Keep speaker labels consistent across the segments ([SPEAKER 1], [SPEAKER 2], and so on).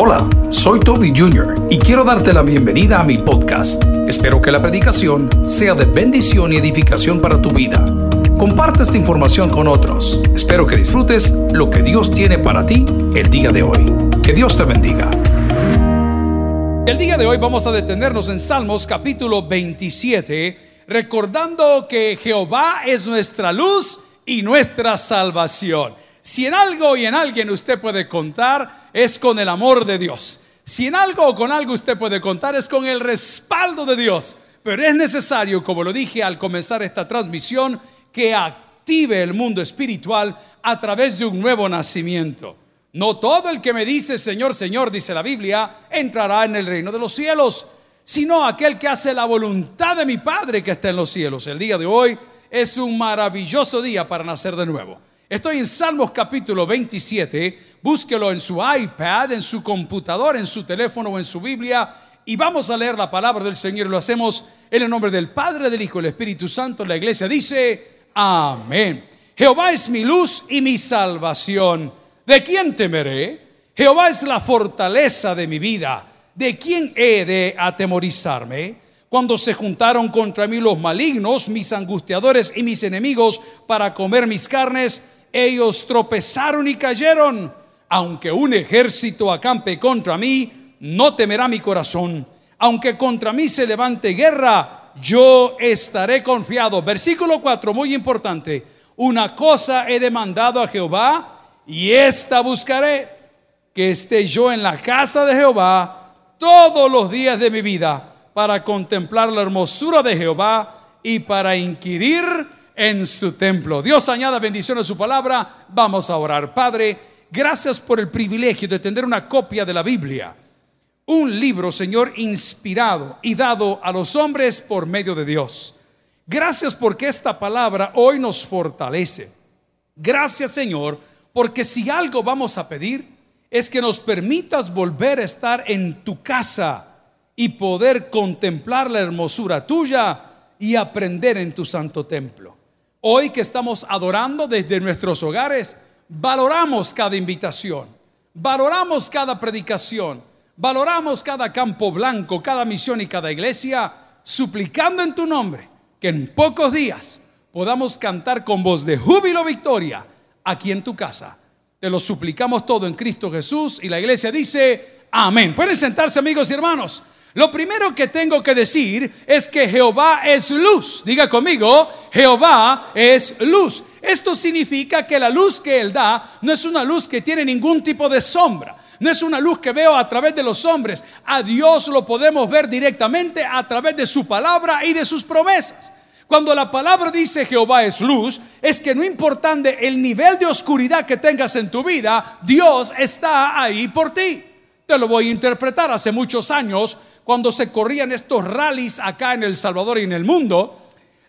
[SPEAKER 1] Hola, soy Toby Jr. y quiero darte la bienvenida a mi podcast. Espero que la predicación sea de bendición y edificación para tu vida. Comparte esta información con otros. Espero que disfrutes lo que Dios tiene para ti el día de hoy. Que Dios te bendiga.
[SPEAKER 2] El día de hoy vamos a detenernos en Salmos capítulo 27, recordando que Jehová es nuestra luz y nuestra salvación. Si en algo y en alguien usted puede contar, es con el amor de Dios. Si en algo o con algo usted puede contar, es con el respaldo de Dios. Pero es necesario, como lo dije al comenzar esta transmisión, que active el mundo espiritual a través de un nuevo nacimiento. No todo el que me dice Señor, Señor, dice la Biblia, entrará en el reino de los cielos, sino aquel que hace la voluntad de mi Padre que está en los cielos. El día de hoy es un maravilloso día para nacer de nuevo. Estoy en Salmos capítulo 27, búsquelo en su iPad, en su computador, en su teléfono o en su Biblia y vamos a leer la palabra del Señor. Lo hacemos en el nombre del Padre, del Hijo y del Espíritu Santo. La iglesia dice, amén. Jehová es mi luz y mi salvación. ¿De quién temeré? Jehová es la fortaleza de mi vida. ¿De quién he de atemorizarme? Cuando se juntaron contra mí los malignos, mis angustiadores y mis enemigos para comer mis carnes, ellos tropezaron y cayeron. Aunque un ejército acampe contra mí, no temerá mi corazón. Aunque contra mí se levante guerra, yo estaré confiado. Versículo 4, muy importante. Una cosa he demandado a Jehová y esta buscaré, que esté yo en la casa de Jehová todos los días de mi vida para contemplar la hermosura de Jehová y para inquirir en su templo. Dios añada bendición a su palabra. Vamos a orar. Padre, gracias por el privilegio de tener una copia de la Biblia. Un libro, Señor, inspirado y dado a los hombres por medio de Dios. Gracias porque esta palabra hoy nos fortalece. Gracias, Señor, porque si algo vamos a pedir es que nos permitas volver a estar en tu casa y poder contemplar la hermosura tuya y aprender en tu santo templo. Hoy que estamos adorando desde nuestros hogares, valoramos cada invitación, valoramos cada predicación, valoramos cada campo blanco, cada misión y cada iglesia, suplicando en tu nombre que en pocos días podamos cantar con voz de júbilo victoria aquí en tu casa. Te lo suplicamos todo en Cristo Jesús y la iglesia dice, amén. Pueden sentarse amigos y hermanos. Lo primero que tengo que decir es que Jehová es luz. Diga conmigo, Jehová es luz. Esto significa que la luz que Él da no es una luz que tiene ningún tipo de sombra. No es una luz que veo a través de los hombres. A Dios lo podemos ver directamente a través de su palabra y de sus promesas. Cuando la palabra dice Jehová es luz, es que no importante el nivel de oscuridad que tengas en tu vida, Dios está ahí por ti. Te lo voy a interpretar. Hace muchos años, cuando se corrían estos rallies acá en El Salvador y en el mundo,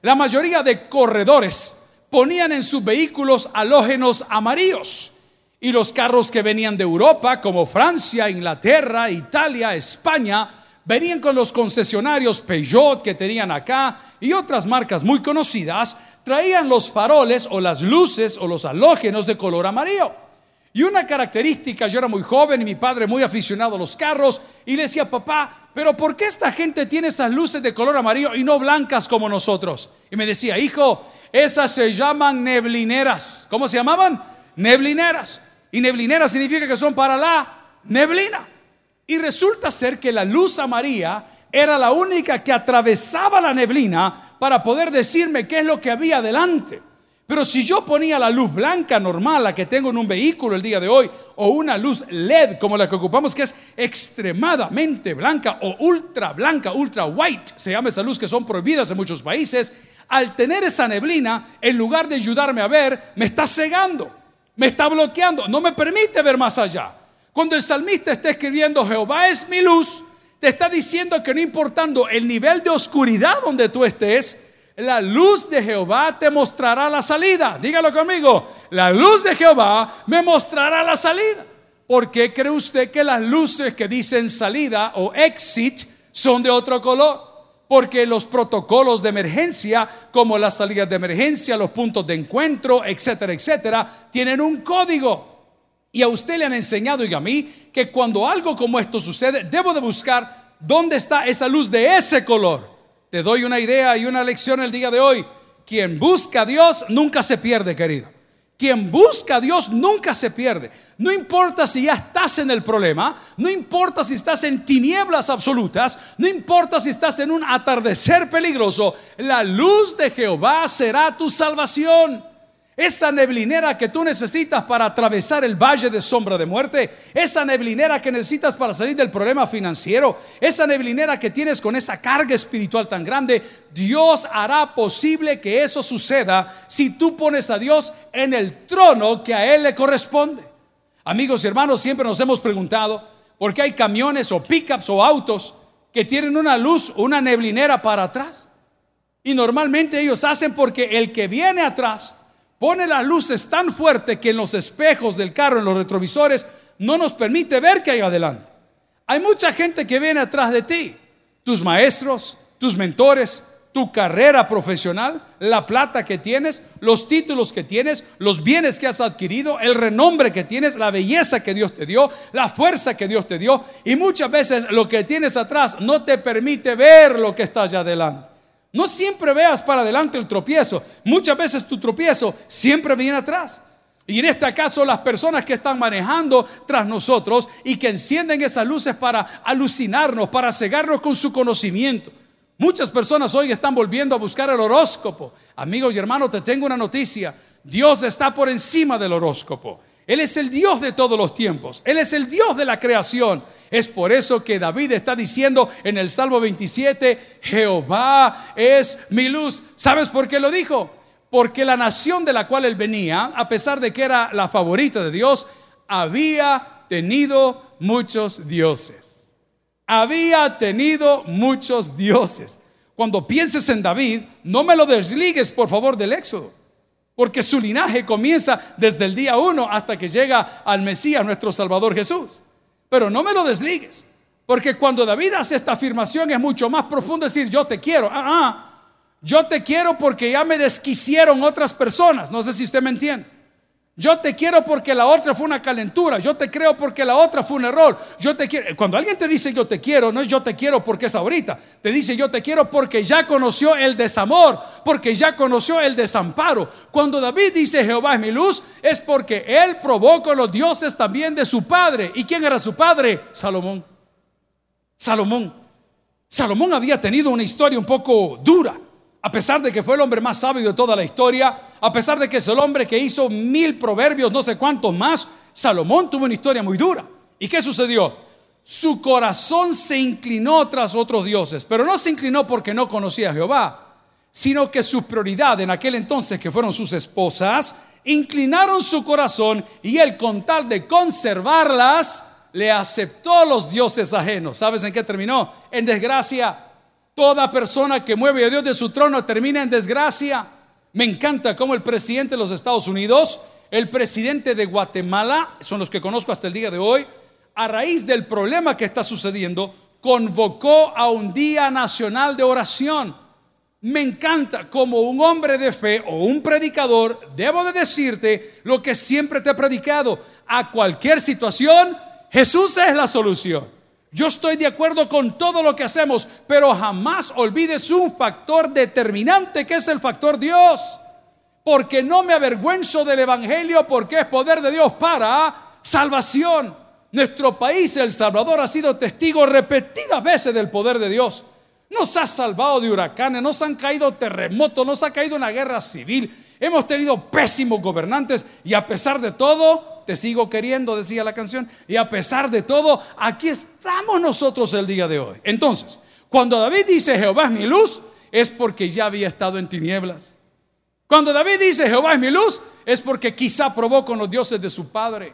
[SPEAKER 2] la mayoría de corredores ponían en sus vehículos halógenos amarillos. Y los carros que venían de Europa, como Francia, Inglaterra, Italia, España, venían con los concesionarios Peugeot que tenían acá y otras marcas muy conocidas, traían los faroles o las luces o los halógenos de color amarillo. Y una característica, yo era muy joven y mi padre muy aficionado a los carros y le decía, papá, pero ¿por qué esta gente tiene esas luces de color amarillo y no blancas como nosotros? Y me decía, hijo, esas se llaman neblineras. ¿Cómo se llamaban? Neblineras. Y neblineras significa que son para la neblina. Y resulta ser que la luz amarilla era la única que atravesaba la neblina para poder decirme qué es lo que había delante. Pero si yo ponía la luz blanca normal, la que tengo en un vehículo el día de hoy, o una luz LED como la que ocupamos, que es extremadamente blanca o ultra blanca, ultra white, se llama esa luz que son prohibidas en muchos países, al tener esa neblina, en lugar de ayudarme a ver, me está cegando, me está bloqueando, no me permite ver más allá. Cuando el salmista está escribiendo Jehová es mi luz, te está diciendo que no importando el nivel de oscuridad donde tú estés, la luz de Jehová te mostrará la salida. Dígalo conmigo, la luz de Jehová me mostrará la salida. ¿Por qué cree usted que las luces que dicen salida o exit son de otro color? Porque los protocolos de emergencia, como las salidas de emergencia, los puntos de encuentro, etcétera, etcétera, tienen un código. Y a usted le han enseñado y a mí que cuando algo como esto sucede, debo de buscar dónde está esa luz de ese color. Te doy una idea y una lección el día de hoy. Quien busca a Dios nunca se pierde, querido. Quien busca a Dios nunca se pierde. No importa si ya estás en el problema, no importa si estás en tinieblas absolutas, no importa si estás en un atardecer peligroso, la luz de Jehová será tu salvación. Esa neblinera que tú necesitas para atravesar el valle de sombra de muerte, esa neblinera que necesitas para salir del problema financiero, esa neblinera que tienes con esa carga espiritual tan grande, Dios hará posible que eso suceda si tú pones a Dios en el trono que a Él le corresponde. Amigos y hermanos, siempre nos hemos preguntado por qué hay camiones o pickups o autos que tienen una luz, una neblinera para atrás. Y normalmente ellos hacen porque el que viene atrás pone las luces tan fuerte que en los espejos del carro, en los retrovisores, no nos permite ver que hay adelante. Hay mucha gente que viene atrás de ti, tus maestros, tus mentores, tu carrera profesional, la plata que tienes, los títulos que tienes, los bienes que has adquirido, el renombre que tienes, la belleza que Dios te dio, la fuerza que Dios te dio. Y muchas veces lo que tienes atrás no te permite ver lo que está allá adelante. No siempre veas para adelante el tropiezo. Muchas veces tu tropiezo siempre viene atrás. Y en este caso las personas que están manejando tras nosotros y que encienden esas luces para alucinarnos, para cegarnos con su conocimiento. Muchas personas hoy están volviendo a buscar el horóscopo. Amigos y hermanos, te tengo una noticia. Dios está por encima del horóscopo. Él es el Dios de todos los tiempos. Él es el Dios de la creación. Es por eso que David está diciendo en el Salmo 27, Jehová es mi luz. ¿Sabes por qué lo dijo? Porque la nación de la cual él venía, a pesar de que era la favorita de Dios, había tenido muchos dioses. Había tenido muchos dioses. Cuando pienses en David, no me lo desligues por favor del Éxodo porque su linaje comienza desde el día uno hasta que llega al Mesías, nuestro Salvador Jesús. Pero no me lo desligues, porque cuando David hace esta afirmación es mucho más profundo decir yo te quiero. Ah, ah, yo te quiero porque ya me desquisieron otras personas. No sé si usted me entiende. Yo te quiero porque la otra fue una calentura. Yo te creo porque la otra fue un error. Yo te quiero. Cuando alguien te dice yo te quiero, no es yo te quiero porque es ahorita. Te dice yo te quiero porque ya conoció el desamor, porque ya conoció el desamparo. Cuando David dice Jehová es mi luz, es porque él provocó los dioses también de su padre. ¿Y quién era su padre? Salomón. Salomón. Salomón había tenido una historia un poco dura a pesar de que fue el hombre más sabio de toda la historia, a pesar de que es el hombre que hizo mil proverbios, no sé cuántos más, Salomón tuvo una historia muy dura. ¿Y qué sucedió? Su corazón se inclinó tras otros dioses, pero no se inclinó porque no conocía a Jehová, sino que su prioridad en aquel entonces, que fueron sus esposas, inclinaron su corazón y él con tal de conservarlas, le aceptó los dioses ajenos. ¿Sabes en qué terminó? En desgracia Toda persona que mueve a Dios de su trono termina en desgracia. Me encanta cómo el presidente de los Estados Unidos, el presidente de Guatemala, son los que conozco hasta el día de hoy, a raíz del problema que está sucediendo, convocó a un día nacional de oración. Me encanta como un hombre de fe o un predicador, debo de decirte lo que siempre te he predicado. A cualquier situación, Jesús es la solución. Yo estoy de acuerdo con todo lo que hacemos, pero jamás olvides un factor determinante que es el factor Dios. Porque no me avergüenzo del Evangelio porque es poder de Dios para salvación. Nuestro país, El Salvador, ha sido testigo repetidas veces del poder de Dios. Nos ha salvado de huracanes, nos han caído terremotos, nos ha caído una guerra civil. Hemos tenido pésimos gobernantes y a pesar de todo, te sigo queriendo, decía la canción, y a pesar de todo, aquí estamos nosotros el día de hoy. Entonces, cuando David dice Jehová es mi luz, es porque ya había estado en tinieblas. Cuando David dice Jehová es mi luz, es porque quizá probó con los dioses de su padre.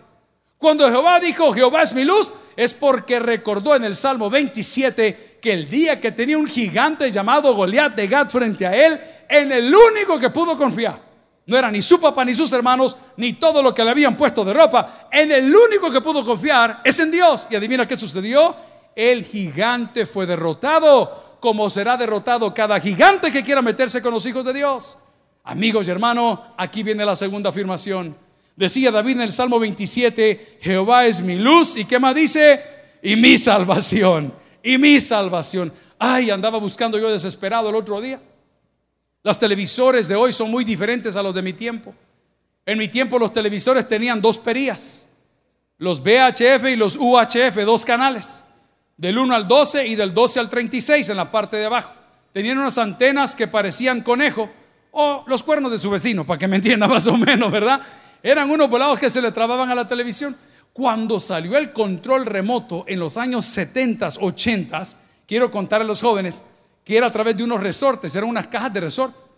[SPEAKER 2] Cuando Jehová dijo Jehová es mi luz, es porque recordó en el Salmo 27 que el día que tenía un gigante llamado Goliat de Gad frente a él, en el único que pudo confiar no era ni su papá, ni sus hermanos, ni todo lo que le habían puesto de ropa. En el único que pudo confiar es en Dios. Y adivina qué sucedió. El gigante fue derrotado, como será derrotado cada gigante que quiera meterse con los hijos de Dios. Amigos y hermanos, aquí viene la segunda afirmación. Decía David en el Salmo 27, Jehová es mi luz. ¿Y qué más dice? Y mi salvación. Y mi salvación. Ay, andaba buscando yo desesperado el otro día. Las televisores de hoy son muy diferentes a los de mi tiempo. En mi tiempo los televisores tenían dos perías. Los VHF y los UHF, dos canales. Del 1 al 12 y del 12 al 36 en la parte de abajo. Tenían unas antenas que parecían conejo o los cuernos de su vecino, para que me entienda más o menos, ¿verdad? Eran unos volados que se le trababan a la televisión. Cuando salió el control remoto en los años 70, 80, quiero contar a los jóvenes que era a través de unos resortes, eran unas cajas de resortes.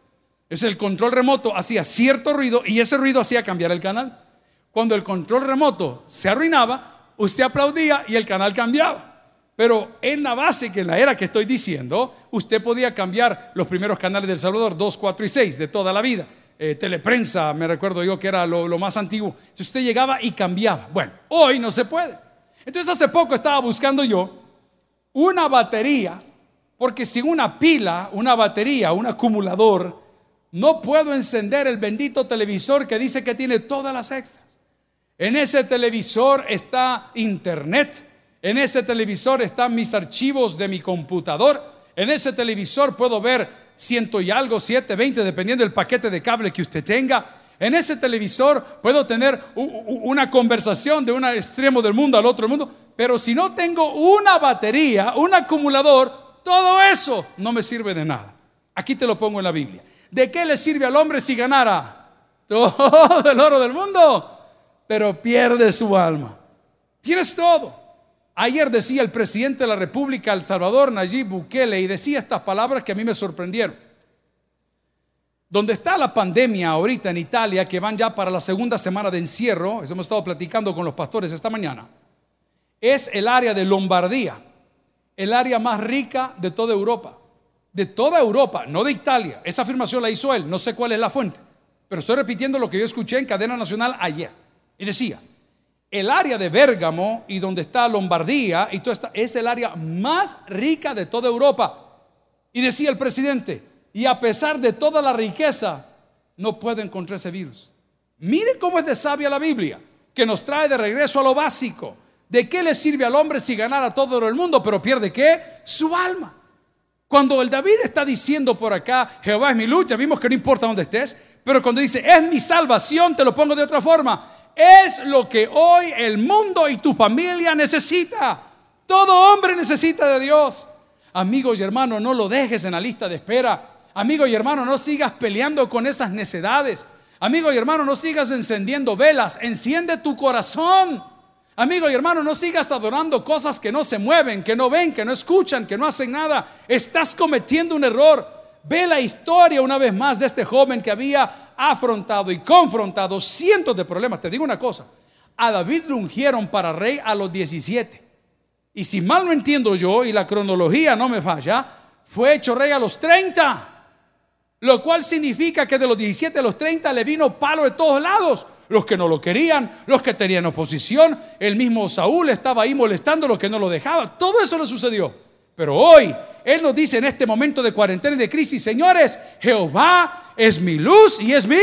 [SPEAKER 2] Es el control remoto hacía cierto ruido y ese ruido hacía cambiar el canal. Cuando el control remoto se arruinaba, usted aplaudía y el canal cambiaba. Pero en la base, que en la era que estoy diciendo, usted podía cambiar los primeros canales del Salvador, 2, 4 y 6, de toda la vida. Eh, teleprensa, me recuerdo yo que era lo, más antiguo. Entonces usted llegaba y cambiaba. Bueno, hoy no se puede. Entonces hace poco estaba buscando yo una batería, porque sin una pila, una batería, un acumulador, no puedo encender el bendito televisor que dice que tiene todas las extras. En ese televisor está internet, en ese televisor están mis archivos de mi computador, en ese televisor puedo ver ciento y algo, siete, veinte, dependiendo del paquete de cable que usted tenga. En ese televisor puedo tener una conversación de un extremo del mundo al otro mundo, pero si no tengo una batería, un acumulador, todo eso no me sirve de nada. Aquí te lo pongo en la Biblia. ¿De qué le sirve al hombre si ganara todo el oro del mundo? Pero pierde su alma. Tienes todo. Ayer decía el presidente de la República, El Salvador, Nayib Bukele, y decía estas palabras que a mí me sorprendieron. Donde está la pandemia ahorita en Italia, que van ya para la segunda semana de encierro, eso hemos estado platicando con los pastores esta mañana, es el área de Lombardía, el área más rica de toda Europa. De toda Europa, no de Italia. Esa afirmación la hizo él, no sé cuál es la fuente, pero estoy repitiendo lo que yo escuché en cadena nacional ayer. Y decía, el área de Bérgamo y donde está Lombardía y todo esta, es el área más rica de toda Europa. Y decía el presidente, y a pesar de toda la riqueza, no puede encontrar ese virus. Mire cómo es de sabia la Biblia, que nos trae de regreso a lo básico. ¿De qué le sirve al hombre si ganara todo el mundo, pero pierde qué? Su alma. Cuando el David está diciendo por acá, Jehová es mi lucha, vimos que no importa dónde estés, pero cuando dice, es mi salvación, te lo pongo de otra forma, es lo que hoy el mundo y tu familia necesita. Todo hombre necesita de Dios. Amigos y hermanos, no lo dejes en la lista de espera. Amigo y hermano, no sigas peleando con esas necedades. Amigo y hermano, no sigas encendiendo velas. Enciende tu corazón. Amigo y hermano, no sigas adorando cosas que no se mueven, que no ven, que no escuchan, que no hacen nada. Estás cometiendo un error. Ve la historia una vez más de este joven que había afrontado y confrontado cientos de problemas. Te digo una cosa, a David lo ungieron para rey a los 17. Y si mal no entiendo yo y la cronología no me falla, fue hecho rey a los 30. Lo cual significa que de los 17 a los 30 le vino palo de todos lados. Los que no lo querían, los que tenían oposición, el mismo Saúl estaba ahí molestando, los que no lo dejaba. Todo eso le sucedió. Pero hoy Él nos dice en este momento de cuarentena y de crisis, señores, Jehová es mi luz y es mi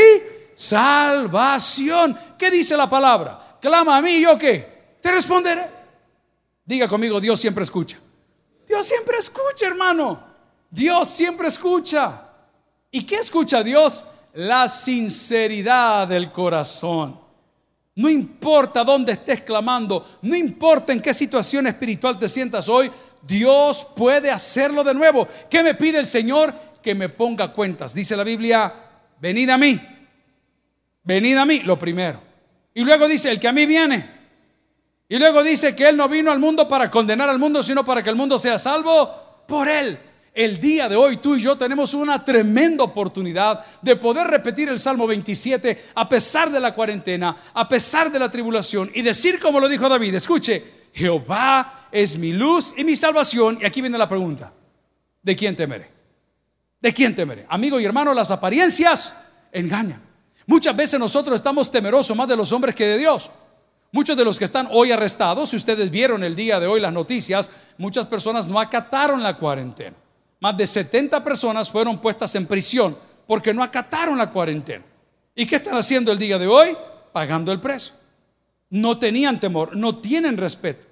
[SPEAKER 2] salvación. ¿Qué dice la palabra? Clama a mí yo qué? Te responderé. Diga conmigo, Dios siempre escucha. Dios siempre escucha, hermano. Dios siempre escucha. ¿Y qué escucha Dios? La sinceridad del corazón. No importa dónde estés clamando, no importa en qué situación espiritual te sientas hoy, Dios puede hacerlo de nuevo. ¿Qué me pide el Señor? Que me ponga cuentas. Dice la Biblia, venid a mí. Venid a mí, lo primero. Y luego dice, el que a mí viene. Y luego dice que Él no vino al mundo para condenar al mundo, sino para que el mundo sea salvo por Él. El día de hoy tú y yo tenemos una tremenda oportunidad de poder repetir el Salmo 27 a pesar de la cuarentena, a pesar de la tribulación y decir como lo dijo David, escuche, Jehová es mi luz y mi salvación. Y aquí viene la pregunta, ¿de quién temeré? ¿De quién temeré? Amigo y hermano, las apariencias engañan. Muchas veces nosotros estamos temerosos más de los hombres que de Dios. Muchos de los que están hoy arrestados, si ustedes vieron el día de hoy las noticias, muchas personas no acataron la cuarentena. Más de 70 personas fueron puestas en prisión porque no acataron la cuarentena. ¿Y qué están haciendo el día de hoy? pagando el precio. No tenían temor, no tienen respeto.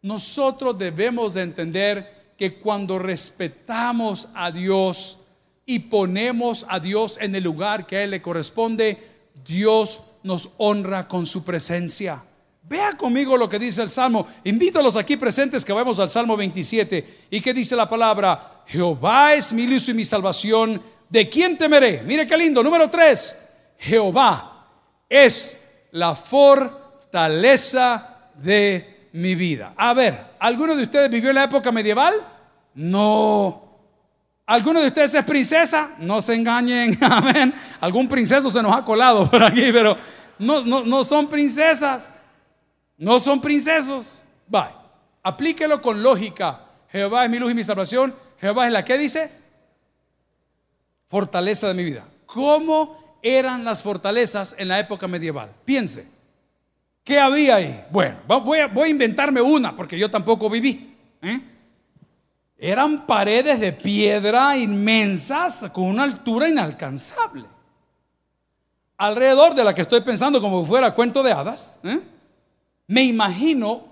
[SPEAKER 2] Nosotros debemos de entender que cuando respetamos a Dios y ponemos a Dios en el lugar que a Él le corresponde, Dios nos honra con su presencia. Vea conmigo lo que dice el Salmo. Invito a los aquí presentes que vamos al Salmo 27. ¿Y que dice la palabra? Jehová es mi luz y mi salvación. ¿De quién temeré? Mire qué lindo. Número 3. Jehová es la fortaleza de mi vida. A ver, ¿alguno de ustedes vivió en la época medieval? No. ¿Alguno de ustedes es princesa? No se engañen, amén. Algún princeso se nos ha colado por aquí, pero no, no, no son princesas. No son princesos. Va, aplíquelo con lógica. Jehová es mi luz y mi salvación. Jehová es la que dice fortaleza de mi vida. ¿Cómo eran las fortalezas en la época medieval? Piense. ¿Qué había ahí? Bueno, voy a, inventarme una porque yo tampoco viví. ¿eh? Eran paredes de piedra inmensas con una altura inalcanzable. Alrededor de la que estoy pensando como fuera cuento de hadas. ¿eh? Me imagino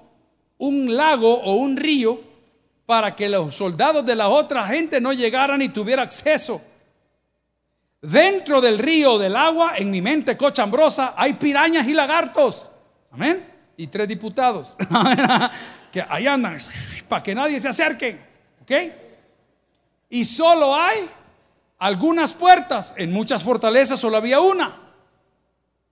[SPEAKER 2] un lago o un río para que los soldados de la otra gente no llegaran y tuviera acceso. Dentro del río del agua, en mi mente cochambrosa, hay pirañas y lagartos. Amén. Y tres diputados. que ahí andan para que nadie se acerque. ¿Ok? Y solo hay algunas puertas. En muchas fortalezas solo había una.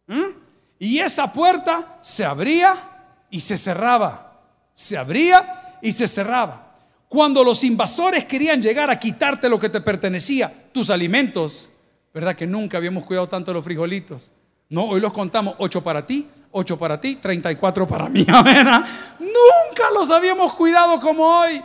[SPEAKER 2] ¿Mm? Y esa puerta se abría y se cerraba. Se abría y se cerraba. Cuando los invasores querían llegar a quitarte lo que te pertenecía, tus alimentos, ¿verdad? Que nunca habíamos cuidado tanto los frijolitos. No, hoy los contamos, ocho para ti, ocho para ti, 34 para mí. ¿verdad? Nunca los habíamos cuidado como hoy.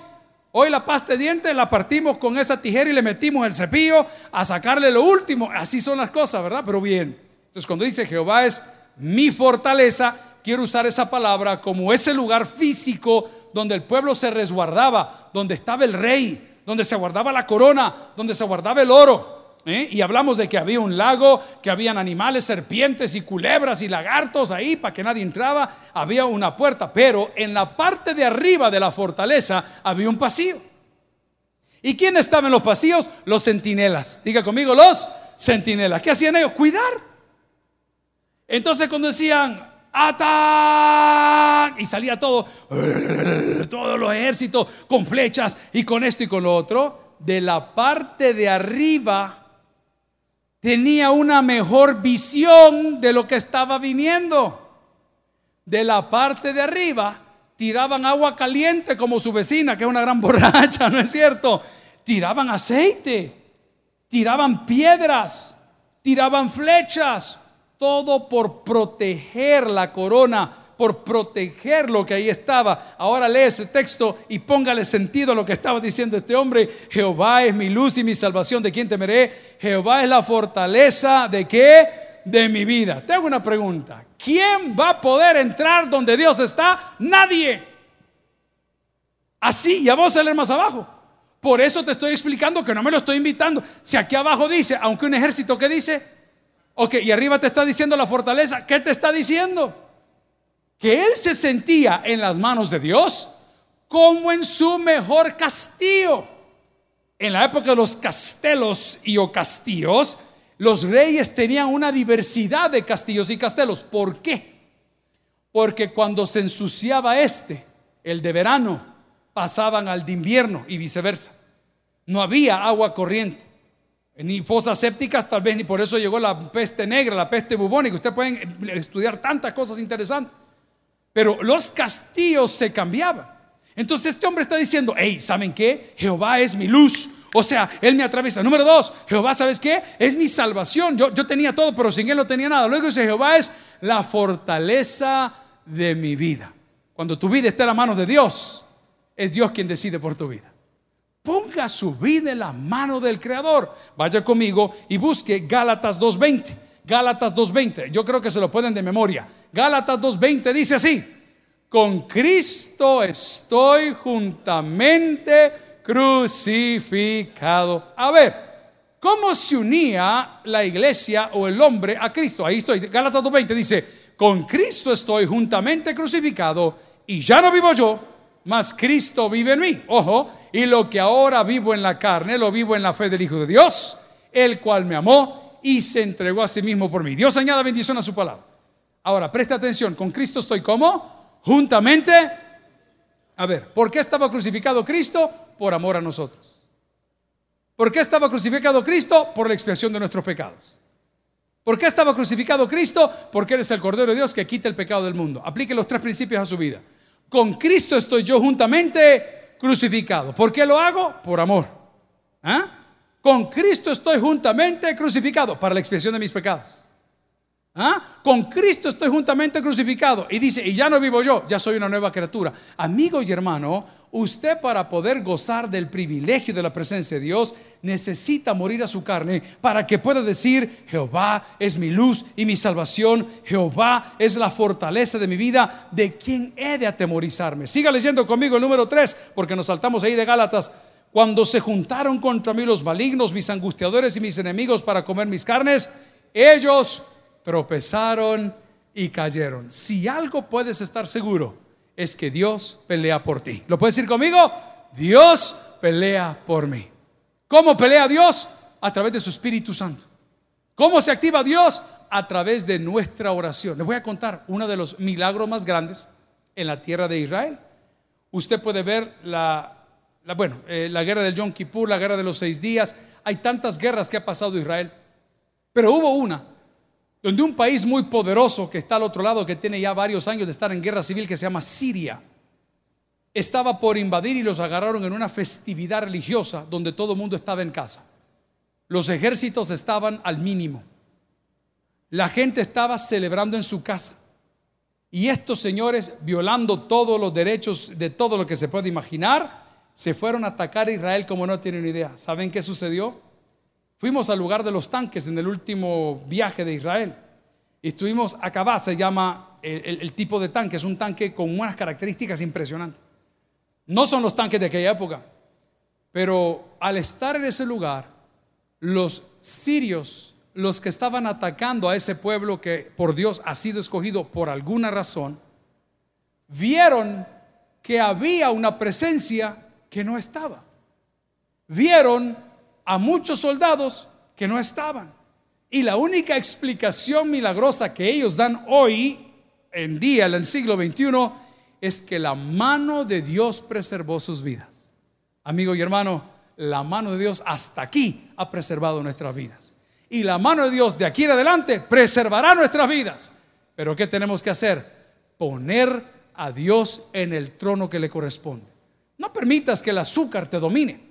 [SPEAKER 2] Hoy la pasta de dientes la partimos con esa tijera y le metimos el cepillo a sacarle lo último. Así son las cosas, ¿verdad? Pero bien. Entonces cuando dice Jehová es mi fortaleza, quiero usar esa palabra como ese lugar físico donde el pueblo se resguardaba, donde estaba el rey, donde se guardaba la corona, donde se guardaba el oro. ¿eh? Y hablamos de que había un lago, que habían animales, serpientes y culebras y lagartos ahí para que nadie entraba. Había una puerta, pero en la parte de arriba de la fortaleza había un pasillo. ¿Y quién estaba en los pasillos? Los centinelas. Diga conmigo, los centinelas. ¿Qué hacían ellos? Cuidar. Entonces cuando decían, ¡Atac! Y salía todo, todos los ejércitos con flechas y con esto y con lo otro. De la parte de arriba tenía una mejor visión de lo que estaba viniendo. De la parte de arriba tiraban agua caliente como su vecina, que es una gran borracha, ¿no es cierto? Tiraban aceite, tiraban piedras, tiraban flechas, todo por proteger la corona, por proteger lo que ahí estaba. Ahora lee ese texto y póngale sentido a lo que estaba diciendo este hombre. Jehová es mi luz y mi salvación. ¿De quién temeré? Jehová es la fortaleza de qué? De mi vida. Te hago una pregunta. ¿Quién va a poder entrar donde Dios está? Nadie. Así, y vamos a leer más abajo. Por eso te estoy explicando que no me lo estoy invitando. Si aquí abajo dice, aunque un ejército que dice, Ok, y arriba te está diciendo la fortaleza. ¿Qué te está diciendo? Que él se sentía en las manos de Dios como en su mejor castillo. En la época de los castelos y o castillos, los reyes tenían una diversidad de castillos y castelos. ¿Por qué? Porque cuando se ensuciaba este, el de verano, pasaban al de invierno y viceversa. No había agua corriente ni fosas sépticas, tal vez ni por eso llegó la peste negra, la peste bubónica. Ustedes pueden estudiar tantas cosas interesantes. Pero los castillos se cambiaban. Entonces este hombre está diciendo, hey, ¿saben qué? Jehová es mi luz. O sea, Él me atraviesa. Número dos, Jehová, ¿sabes qué? Es mi salvación. Yo, yo tenía todo, pero sin Él no tenía nada. Luego dice, Jehová es la fortaleza de mi vida. Cuando tu vida está en las manos de Dios, es Dios quien decide por tu vida. Ponga su vida en la mano del Creador. Vaya conmigo y busque Gálatas 2.20. Gálatas 2.20. Yo creo que se lo pueden de memoria. Gálatas 2.20 dice así. Con Cristo estoy juntamente crucificado. A ver, ¿cómo se unía la iglesia o el hombre a Cristo? Ahí estoy. Gálatas 2.20 dice, con Cristo estoy juntamente crucificado y ya no vivo yo, mas Cristo vive en mí. Ojo, y lo que ahora vivo en la carne, lo vivo en la fe del Hijo de Dios, el cual me amó y se entregó a sí mismo por mí. Dios añada bendición a su palabra. Ahora, presta atención, con Cristo estoy como juntamente. A ver, ¿por qué estaba crucificado Cristo? Por amor a nosotros. ¿Por qué estaba crucificado Cristo? Por la expiación de nuestros pecados. ¿Por qué estaba crucificado Cristo? Porque eres el Cordero de Dios que quita el pecado del mundo. Aplique los tres principios a su vida. Con Cristo estoy yo juntamente crucificado. ¿Por qué lo hago? Por amor. ¿Ah? Con Cristo estoy juntamente crucificado para la expiación de mis pecados. ¿Ah? Con Cristo estoy juntamente crucificado. Y dice, y ya no vivo yo, ya soy una nueva criatura. Amigo y hermano, usted para poder gozar del privilegio de la presencia de Dios, necesita morir a su carne para que pueda decir, Jehová es mi luz y mi salvación, Jehová es la fortaleza de mi vida, de quien he de atemorizarme. Siga leyendo conmigo el número 3, porque nos saltamos ahí de Gálatas. Cuando se juntaron contra mí los malignos, mis angustiadores y mis enemigos para comer mis carnes, ellos tropezaron y cayeron. Si algo puedes estar seguro, es que Dios pelea por ti. ¿Lo puedes decir conmigo? Dios pelea por mí. ¿Cómo pelea Dios? A través de su Espíritu Santo. ¿Cómo se activa Dios? A través de nuestra oración. Les voy a contar uno de los milagros más grandes en la tierra de Israel. Usted puede ver la, bueno, eh, la guerra del Yom Kippur, la guerra de los seis días. Hay tantas guerras que ha pasado Israel. Pero hubo una donde un país muy poderoso que está al otro lado, que tiene ya varios años de estar en guerra civil, que se llama Siria, estaba por invadir y los agarraron en una festividad religiosa donde todo el mundo estaba en casa. Los ejércitos estaban al mínimo. La gente estaba celebrando en su casa. Y estos señores, violando todos los derechos de todo lo que se puede imaginar, se fueron a atacar a Israel como no tienen idea. ¿Saben qué sucedió? Fuimos al lugar de los tanques en el último viaje de Israel. Y estuvimos acá, se llama el, tipo de tanque, es un tanque con unas características impresionantes. No son los tanques de aquella época, pero al estar en ese lugar, los sirios, los que estaban atacando a ese pueblo que por Dios ha sido escogido por alguna razón, vieron que había una presencia que no estaba. Vieron a muchos soldados que no estaban. Y la única explicación milagrosa que ellos dan hoy, en día, en el siglo XXI, es que la mano de Dios preservó sus vidas. Amigo y hermano, la mano de Dios hasta aquí ha preservado nuestras vidas. Y la mano de Dios de aquí en adelante preservará nuestras vidas. Pero ¿qué tenemos que hacer? Poner a Dios en el trono que le corresponde. No permitas que el azúcar te domine.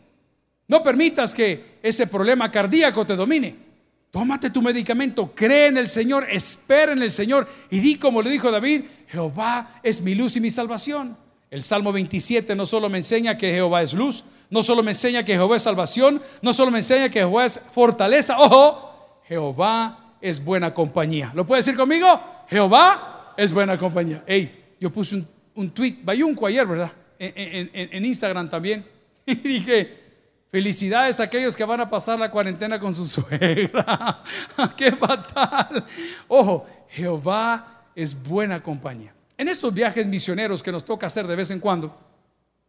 [SPEAKER 2] No permitas que ese problema cardíaco te domine. Tómate tu medicamento, cree en el Señor, espera en el Señor y di como le dijo David, Jehová es mi luz y mi salvación. El Salmo 27 no solo me enseña que Jehová es luz, no solo me enseña que Jehová es salvación, no solo me enseña que Jehová es fortaleza, ojo, Jehová es buena compañía. ¿Lo puede decir conmigo? Jehová es buena compañía. Hey, yo puse un, tweet, bayunco ayer, ¿verdad? En, en Instagram también. Y dije, Felicidades a aquellos que van a pasar la cuarentena con su suegra. ¡Qué fatal! Ojo, Jehová es buena compañía. En estos viajes misioneros que nos toca hacer de vez en cuando,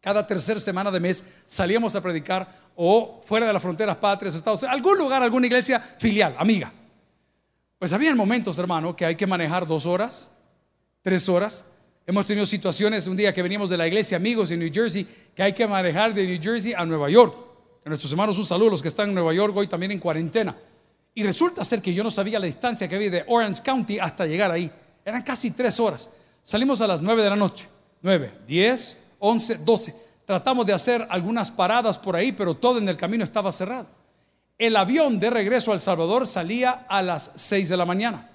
[SPEAKER 2] cada tercera semana de mes salíamos a predicar o fuera de las fronteras patrias, Estados Unidos, algún lugar, alguna iglesia filial, amiga. Pues había momentos, hermano, que hay que manejar dos horas, tres horas. Hemos tenido situaciones un día que venimos de la iglesia Amigos en New Jersey, que hay que manejar de New Jersey a Nueva York nuestros hermanos un saludo, los que están en Nueva York hoy también en cuarentena. Y resulta ser que yo no sabía la distancia que había de Orange County hasta llegar ahí. Eran casi tres horas. Salimos a las nueve de la noche. Nueve, diez, once, doce. Tratamos de hacer algunas paradas por ahí, pero todo en el camino estaba cerrado. El avión de regreso a El Salvador salía a las seis de la mañana.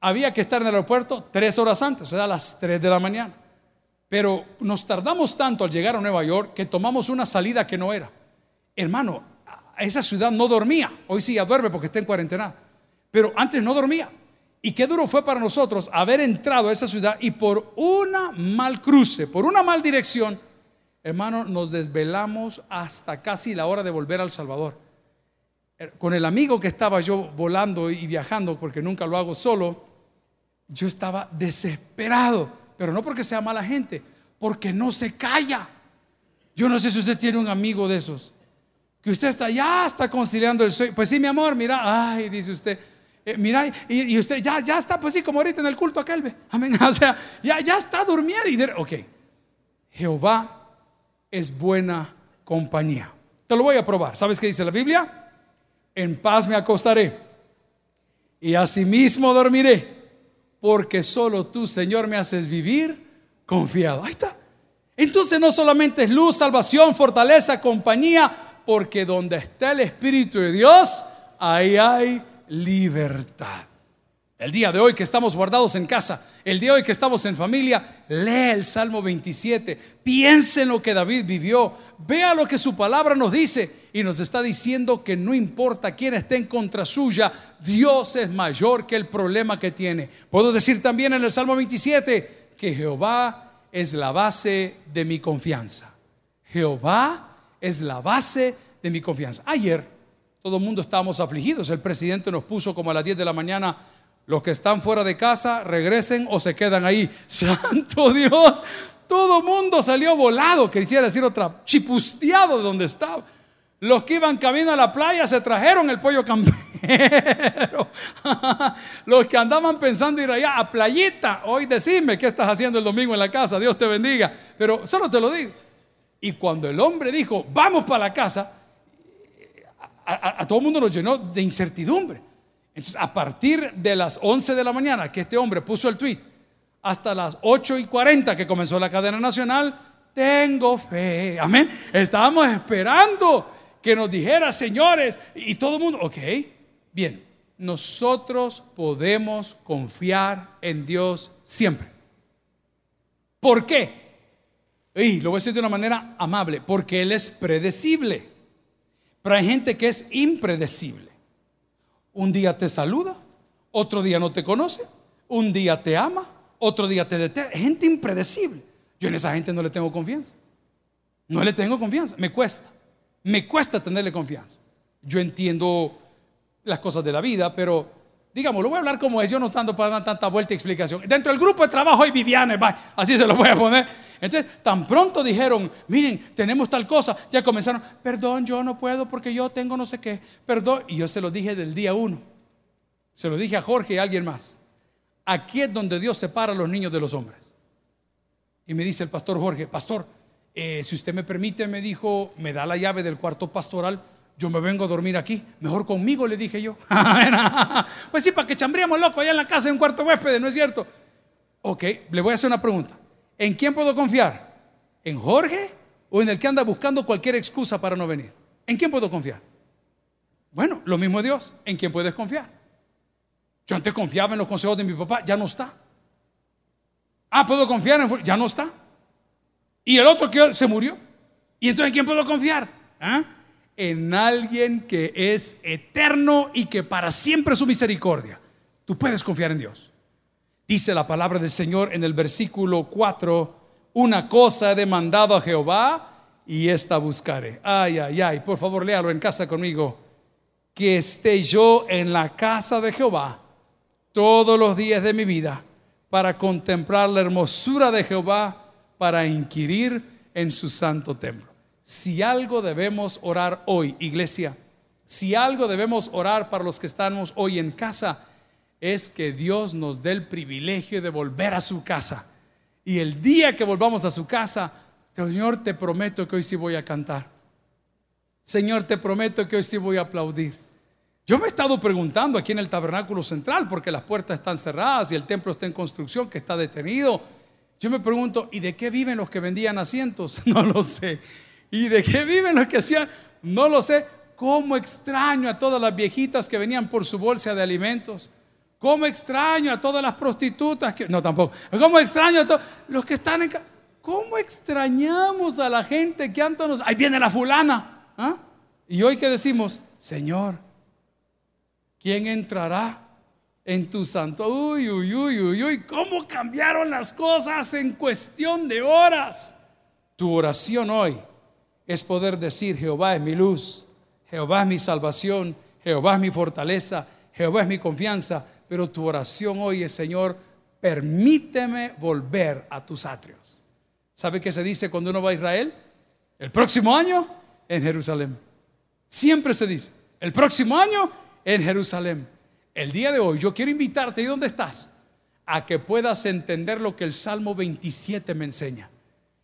[SPEAKER 2] Había que estar en el aeropuerto tres horas antes, o sea, a las tres de la mañana. Pero nos tardamos tanto al llegar a Nueva York que tomamos una salida que no era hermano, esa ciudad no dormía. Hoy sí ya duerme porque está en cuarentena. Pero antes no dormía. Y qué duro fue para nosotros haber entrado a esa ciudad y por una mal cruce, por una mal dirección, hermano, nos desvelamos hasta casi la hora de volver al Salvador. Eh, con el amigo que estaba yo volando y viajando, porque nunca lo hago solo, yo estaba desesperado, pero no porque sea mala gente, porque no se calla. Yo no sé si usted tiene un amigo de esos, que usted está, ya está conciliando el sueño. Pues sí, mi amor, mira, ay, dice usted, eh, mira, y, usted ya, ya está, pues sí, como ahorita en el culto aquel, ve. Amén. O sea, ya, ya está durmiendo. Y ok, Jehová es buena compañía. Te lo voy a probar. ¿Sabes qué dice la Biblia? En paz me acostaré y asimismo dormiré, porque solo tú, Señor, me haces vivir confiado. Ahí está. Entonces no solamente es luz, salvación, fortaleza, compañía, porque donde está el Espíritu de Dios, ahí hay libertad. El día de hoy que estamos guardados en casa, el día de hoy que estamos en familia, lee el Salmo 27, piense en lo que David vivió, vea lo que su palabra nos dice y nos está diciendo que no importa quién esté en contra suya, Dios es mayor que el problema que tiene. Puedo decir también en el Salmo 27 que Jehová es la base de mi confianza. Jehová es la base de mi confianza. Ayer todo el mundo estábamos afligidos. El presidente nos puso como a las 10 de la mañana, los que están fuera de casa regresen o se quedan ahí. Santo Dios, todo el mundo salió volado, quisiera decir otra, chipusteado de donde estaba. Los que iban camino a la playa se trajeron el pollo campero. Los que andaban pensando ir allá a playita, hoy decime qué estás haciendo el domingo en la casa, Dios te bendiga. Pero solo te lo digo. Y cuando el hombre dijo, vamos para la casa, a, todo el mundo nos llenó de incertidumbre. Entonces, a partir de las 11 de la mañana que este hombre puso el tweet, hasta las 8 y 40 que comenzó la cadena nacional, tengo fe. Amén. Estábamos esperando que nos dijera, señores, y todo el mundo, ok, bien, nosotros podemos confiar en Dios siempre. ¿Por qué? Y lo voy a decir de una manera amable, porque Él es predecible. Pero hay gente que es impredecible. Un día te saluda, otro día no te conoce, un día te ama, otro día te detesta. Gente impredecible. Yo en esa gente no le tengo confianza. No le tengo confianza, me cuesta. Me cuesta tenerle confianza. Yo entiendo las cosas de la vida, pero digamos, lo voy a hablar como es, yo no estando para dar tanta vuelta y explicación. Dentro del grupo de trabajo hay Viviane, así se lo voy a poner. Entonces, tan pronto dijeron, miren, tenemos tal cosa, ya comenzaron, perdón, yo no puedo porque yo tengo no sé qué, perdón. Y yo se lo dije del día uno. Se lo dije a Jorge y a alguien más. Aquí es donde Dios separa a los niños de los hombres. Y me dice el pastor Jorge, pastor, eh, si usted me permite, me dijo, me da la llave del cuarto pastoral yo me vengo a dormir aquí, mejor conmigo, le dije yo. pues sí, para que chambríamos loco allá en la casa en un cuarto huésped, ¿no es cierto? Ok, le voy a hacer una pregunta. ¿En quién puedo confiar? ¿En Jorge o en el que anda buscando cualquier excusa para no venir? ¿En quién puedo confiar? Bueno, lo mismo Dios. ¿En quién puedes confiar? Yo antes confiaba en los consejos de mi papá, ya no está. Ah, puedo confiar en ya no está. Y el otro que se murió. ¿Y entonces en quién puedo confiar? ¿Ah? En alguien que es eterno y que para siempre es su misericordia. Tú puedes confiar en Dios. Dice la palabra del Señor en el versículo 4, una cosa he demandado a Jehová y esta buscaré. Ay, ay, ay, por favor léalo en casa conmigo. Que esté yo en la casa de Jehová todos los días de mi vida para contemplar la hermosura de Jehová, para inquirir en su santo templo. Si algo debemos orar hoy, iglesia, si algo debemos orar para los que estamos hoy en casa, es que Dios nos dé el privilegio de volver a su casa. Y el día que volvamos a su casa, Señor, te prometo que hoy sí voy a cantar. Señor, te prometo que hoy sí voy a aplaudir. Yo me he estado preguntando aquí en el tabernáculo central, porque las puertas están cerradas y el templo está en construcción, que está detenido. Yo me pregunto, ¿y de qué viven los que vendían asientos? No lo sé. ¿Y de qué viven los que hacían? No lo sé. ¿Cómo extraño a todas las viejitas que venían por su bolsa de alimentos? ¿Cómo extraño a todas las prostitutas que... No, tampoco. ¿Cómo extraño a todos los que están en... ¿Cómo extrañamos a la gente que antes nos... Ahí viene la fulana. ¿ah? Y hoy que decimos, Señor, ¿quién entrará en tu santo? Uy, uy, uy, uy, uy. ¿Cómo cambiaron las cosas en cuestión de horas? Tu oración hoy es poder decir, Jehová es mi luz, Jehová es mi salvación, Jehová es mi fortaleza, Jehová es mi confianza, pero tu oración hoy es, Señor, permíteme volver a tus atrios. ¿Sabe qué se dice cuando uno va a Israel? El próximo año en Jerusalén. Siempre se dice, el próximo año en Jerusalén. El día de hoy yo quiero invitarte, ¿y dónde estás? A que puedas entender lo que el Salmo 27 me enseña.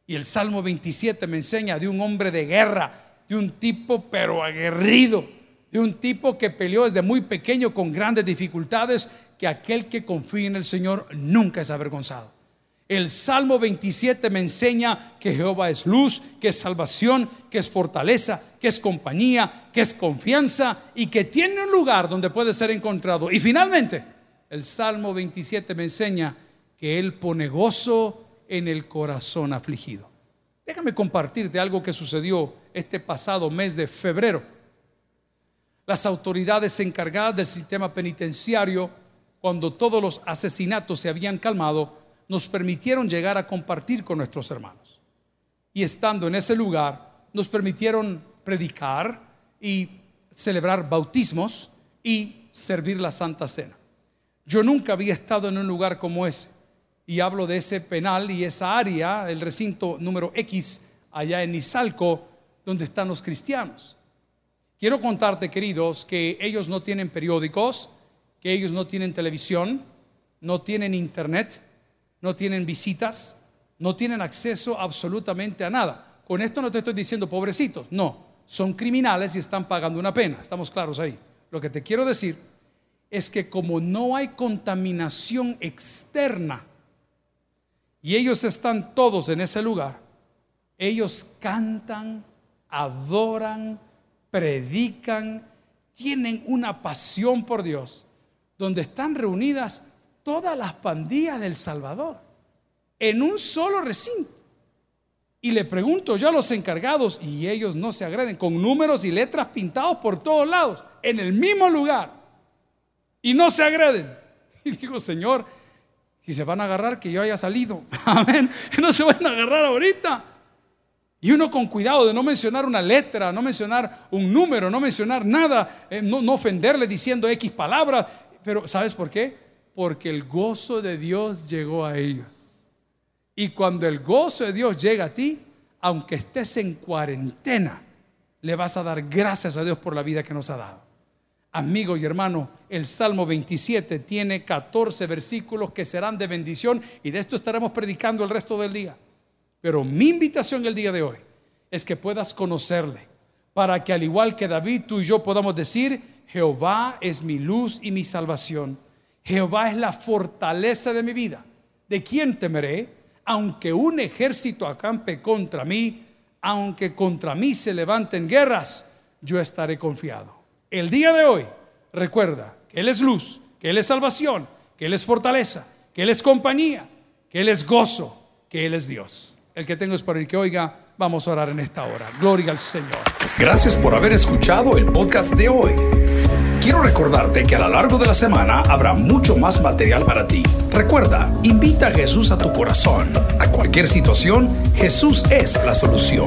[SPEAKER 2] Y el Salmo 27 me enseña de un hombre de guerra, de un tipo pero aguerrido, de un tipo que peleó desde muy pequeño con grandes dificultades, que aquel que confía en el Señor nunca es avergonzado. El Salmo 27 me enseña que Jehová es luz, que es salvación, que es fortaleza, que es compañía, que es confianza y que tiene un lugar donde puede ser encontrado. Y finalmente, el Salmo 27 me enseña que Él pone gozo en el corazón afligido. Déjame compartirte algo que sucedió este pasado mes de febrero. Las autoridades encargadas del sistema penitenciario, cuando todos los asesinatos se habían calmado, nos permitieron llegar a compartir con nuestros hermanos. Y estando en ese lugar, nos permitieron predicar y celebrar bautismos y servir la Santa Cena. Yo nunca había estado en un lugar como ese. Y hablo de ese penal y esa área, el recinto número X, allá en Izalco, donde están los cristianos. Quiero contarte, queridos, que ellos no tienen periódicos, que ellos no tienen televisión, no tienen internet, no tienen visitas, no tienen acceso absolutamente a nada. Con esto no te estoy diciendo pobrecitos, no, son criminales y están pagando una pena, estamos claros ahí. Lo que te quiero decir es que como no hay contaminación externa y ellos están todos en ese lugar, ellos cantan, adoran, predican, tienen una pasión por Dios, donde están reunidas todas las pandillas del Salvador en un solo recinto. Y le pregunto yo a los encargados, y ellos no se agreden, con números y letras pintados por todos lados, en el mismo lugar, y no se agreden. Y digo, Señor, si se van a agarrar, que yo haya salido. Amén. No se van a agarrar ahorita. Y uno con cuidado de no mencionar una letra, no mencionar un número, no mencionar nada, eh, no, no ofenderle diciendo X palabras. Pero ¿sabes por qué? porque el gozo de Dios llegó a ellos. Y cuando el gozo de Dios llega a ti, aunque estés en cuarentena, le vas a dar gracias a Dios por la vida que nos ha dado. Amigo y hermano, el Salmo 27 tiene 14 versículos que serán de bendición y de esto estaremos predicando el resto del día. Pero mi invitación el día de hoy es que puedas conocerle, para que al igual que David, tú y yo podamos decir, Jehová es mi luz y mi salvación Jehová es la fortaleza de mi vida. ¿De quién temeré? Aunque un ejército acampe contra mí, aunque contra mí se levanten guerras, yo estaré confiado. El día de hoy, recuerda que Él es luz, que Él es salvación, que Él es fortaleza, que Él es compañía, que Él es gozo, que Él es Dios. El que tengo es para el que oiga, vamos a orar en esta hora. Gloria al Señor.
[SPEAKER 1] Gracias por haber escuchado el podcast de hoy. Quiero recordarte que a lo largo de la semana habrá mucho más material para ti. Recuerda, invita a Jesús a tu corazón. A cualquier situación, Jesús es la solución.